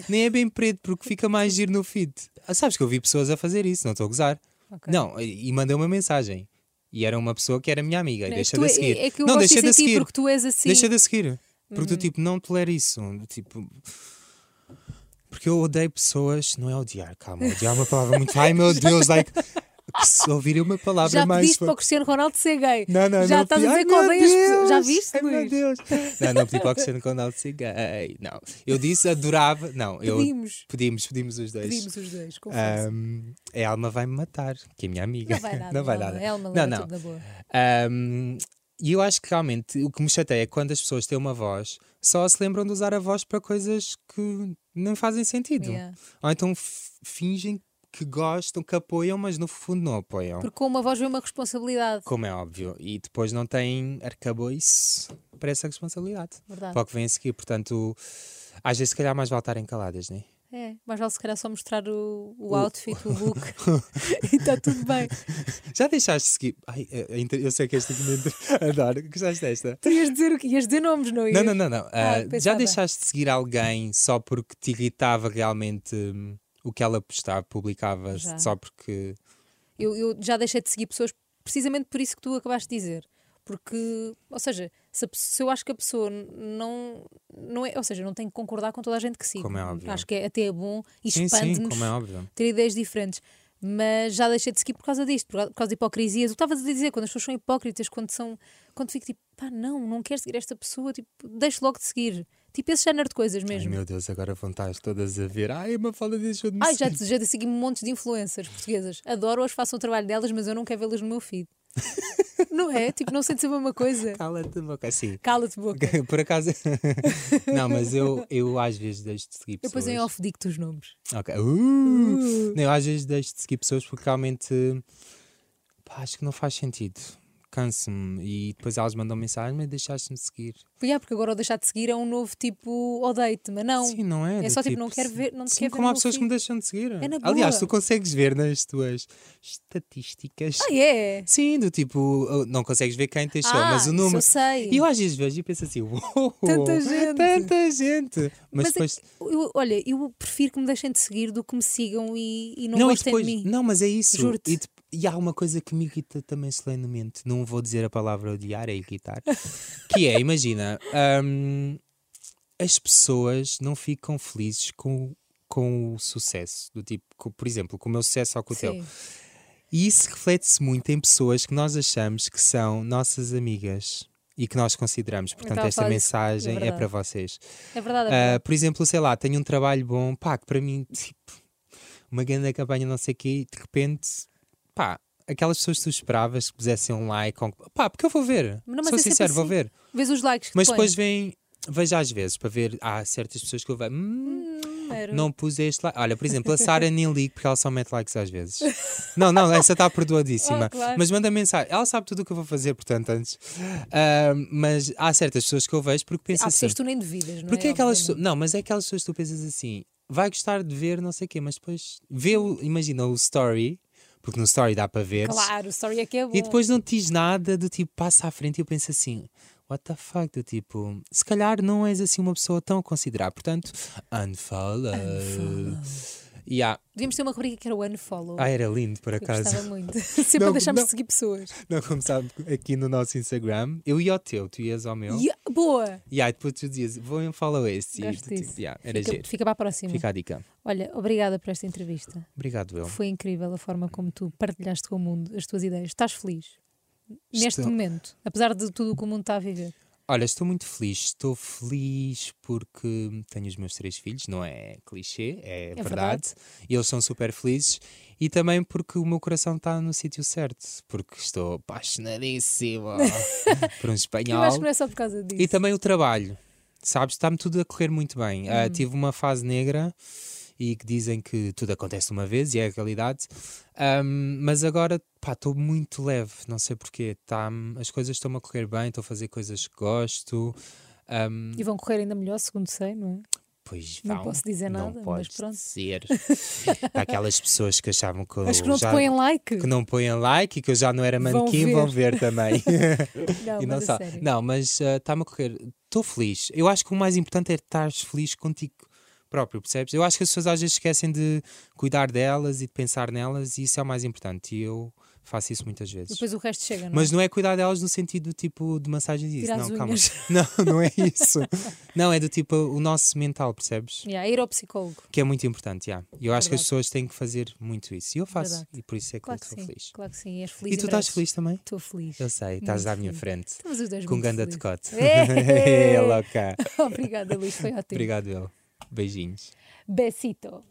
Nem é bem preto, porque fica mais giro no feed. Ah, sabes que eu vi pessoas a fazer isso, não estou a gozar. Ok. Não, e mandei uma mensagem. E era uma pessoa que era minha amiga. e Não, deixa tu de é- seguir. É que eu não, gosto deixa de seguir. porque tu és assim. Deixa de seguir. Porque Uhum. tu, tipo, não tolero isso. Tipo. Porque eu odeio pessoas. Não é odiar, calma. Odiar é uma palavra muito. Ai meu Deus, like. Se ouvirem uma palavra Já mais. pediste para o Cristiano Ronaldo ser gay. Não, não, Já não. estás a pedi- dizer Ai, que odeias pessoas. Já viste, Ai, meu? Deus. Não, não pedi para o Cristiano Ronaldo ser gay. Não. Eu disse adorava. Não, eu. Pedimos. Pedimos, pedimos os dois. Pedimos os dois, confesso. Ahm, a Alma vai-me matar, que é minha amiga. Não vai nada. não vai nada. Elma Não. Ahm, e eu acho que realmente o que me chateia é quando as pessoas têm uma voz, só se lembram de usar a voz para coisas que não fazem sentido. Yeah. Ou então fingem que gostam, que apoiam, mas no fundo não apoiam. Porque com uma voz vem uma responsabilidade. Como é óbvio. E depois não têm arcabouço para essa responsabilidade. Verdade. Para o que vem a seguir. Portanto, às vezes se calhar mais vale estarem caladas, não é? É, mas vale se calhar só mostrar o, o O- outfit, o look e está tudo bem. Já deixaste de seguir. Ai, a inter- eu sei que este documento. Adoro. Gostaste desta? Tu ias dizer o quê? Ias dizer nomes, não ias? Não, não, não, não. Ah, Ah, já deixaste de seguir alguém só porque te irritava realmente hum, o que ela postava, publicava, Já. só porque. Eu, eu já deixei de seguir pessoas precisamente por isso que tu acabaste de dizer. Porque, ou seja, se, se eu acho que a pessoa não, não é, ou seja, não tem que concordar com toda a gente que siga. Como é óbvio. Acho que é, até é bom e sim, expande-nos é ter ideias diferentes. Mas já deixei de seguir por causa disto, por causa, de hipocrisias. O que estavas a dizer, quando as pessoas são hipócritas, quando são. Quando fico tipo, pá, não, não quero seguir esta pessoa, tipo, deixo logo de seguir. Tipo, esse género de coisas Ai mesmo. meu Deus, agora vão estar todas a ver. Ai, uma fala deixou de Ai, já, seguir. já segui montes de influencers portuguesas. Adoro-as, façam o trabalho delas, mas eu não quero vê-las no meu feed. Não é? Tipo, não sente a mesma coisa. Cala-te a boca. Sim. Cala-te boca. Por acaso. não, mas eu, eu às vezes deixo de seguir pessoas. Depois em off digo-te os nomes. Ok. Uh! Não, eu às vezes deixo de seguir pessoas porque realmente pá, acho que não faz sentido. Canso-me. E depois elas mandam mensagem, mas deixaste-me seguir. Yeah, porque agora o deixar de seguir é um novo tipo odeio-te, mas não. Sim, não é? É só tipo, não quero ver- não te sim, quero ver como há pessoas que me deixam de seguir. É Aliás, tu consegues ver nas tuas estatísticas. Ah, é? Sim, do tipo, uh, não consegues ver quem te deixou, Ah, mas o número. eu sei. E eu às vezes vejo e penso assim, uou, Tanta gente. Tanta gente. Mas, Mas é depois. eu- olha, eu prefiro que me deixem de seguir do que me sigam e, e não, e gostem depois, de mim. Não, mas é isso. Juro-te. E, há uma coisa que me irrita também solenemente. Não vou dizer a palavra odiar, é irritar. que é, imagina, hum, as pessoas não ficam felizes com, com o sucesso. Do tipo, com- por exemplo, com o meu sucesso ou com o teu. Sim. E isso reflete-se muito em pessoas que nós achamos que são nossas amigas e que nós consideramos. Portanto, a esta mensagem é é, para vocês. É verdade, é Ah, verdade. por exemplo, sei lá, tenho um trabalho bom, pá, que para mim, tipo, uma grande campanha, não sei o quê, e de repente, pá, aquelas pessoas que tu esperavas que pusessem um like, ou- pá, porque eu vou ver. Não, Sou é sincero, vou assim. ver. Vês os likes que Mas depois vem, vejo às vezes, para ver, há certas pessoas que eu vejo, hum, Hum, não pus este like. Olha, por exemplo, a Sara nem liga porque ela só mete likes às vezes. Não, não, essa está perdoadíssima. Ah, claro. Mas manda mensagem. Ela sabe tudo o que eu vou fazer, portanto, antes. Ah, mas há certas pessoas que eu vejo porque penso Há assim. pessoas que tu nem duvidas, não Porque é? aquelas. Obviamente. Não, mas é aquelas pessoas que tu pensas assim. Vai gostar de ver não sei o quê, mas depois vê o, imagina o story, porque no story dá para ver. Claro, o story é que é bom. E depois não te diz nada do tipo, passa à frente e eu penso assim, what the fuck, do tipo, se calhar não és assim uma pessoa tão a considerar, portanto, unfollow. Yeah. Devíamos ter uma rubrica que era o unfollow. Ah, era lindo, por eu acaso. gostava muito. Sempre Não, a deixarmos não. de seguir pessoas. Não, como sabe, aqui no nosso Instagram, eu ia ao teu, tu ias ao meu. Yeah, boa! E aí depois tu dizias, vou em follow esse. E Gosto tipo, disso. yeah, era Fica, giro. fica para a próxima. Fica a dica. Olha, obrigada por esta entrevista. Obrigado, eu. Foi incrível a forma como tu partilhaste com o mundo as tuas ideias. Estás feliz? Neste Estou. momento, apesar de tudo o que o mundo está a viver. Olha, estou muito feliz. Estou feliz porque tenho os meus três filhos, não é clichê, é, verdade. verdade. E eles são super felizes. E também porque o meu coração está no sítio certo. Porque estou apaixonadíssimo por um Eu espanhol. acho que não é só por causa disso. E também o trabalho. Sabes, está-me tudo a correr muito bem. Uhum. tive uma fase negra e que dizem que tudo acontece uma vez e é a realidade. Ahm, mas agora pá, estou muito leve, não sei porquê. Tá, as coisas estão-me a correr bem, estou a fazer coisas que gosto. Ahm, E vão correr ainda melhor, segundo sei, não é? pois Não vão, posso dizer não nada, mas pode pronto. Há aquelas pessoas que achavam que Acho que não te já- põem like. que não põem like e que eu já não era Vão manequim, vão ver. ver também. Não, E não, mas não, mas ah, está-me a correr. Estou feliz. Eu acho que o mais importante é estar feliz contigo próprio, percebes? Eu acho que as pessoas às vezes esquecem de cuidar delas e de pensar nelas e isso é o mais importante. E eu faço isso muitas vezes. Depois o resto chega, não é? Mas não é cuidar delas no sentido tipo de massagens e isso. Tirar Não, calma. Não, não é isso. não, é do tipo o nosso mental, percebes? Yeah, ir ao psicólogo. Que é muito importante, já. E eu acho que as Verdade. pessoas têm que fazer muito isso. E eu faço. Verdade. E por isso é que Claro eu que sou sim. feliz. Claro que sim. És feliz E tu estás feliz também? Estou feliz. Eu sei, estás à minha frente. Estamos os dois Com ganda decote. Louca. Obrigada, Luís. Foi ótimo. Obrigado, eu. Beijinhos. Besito.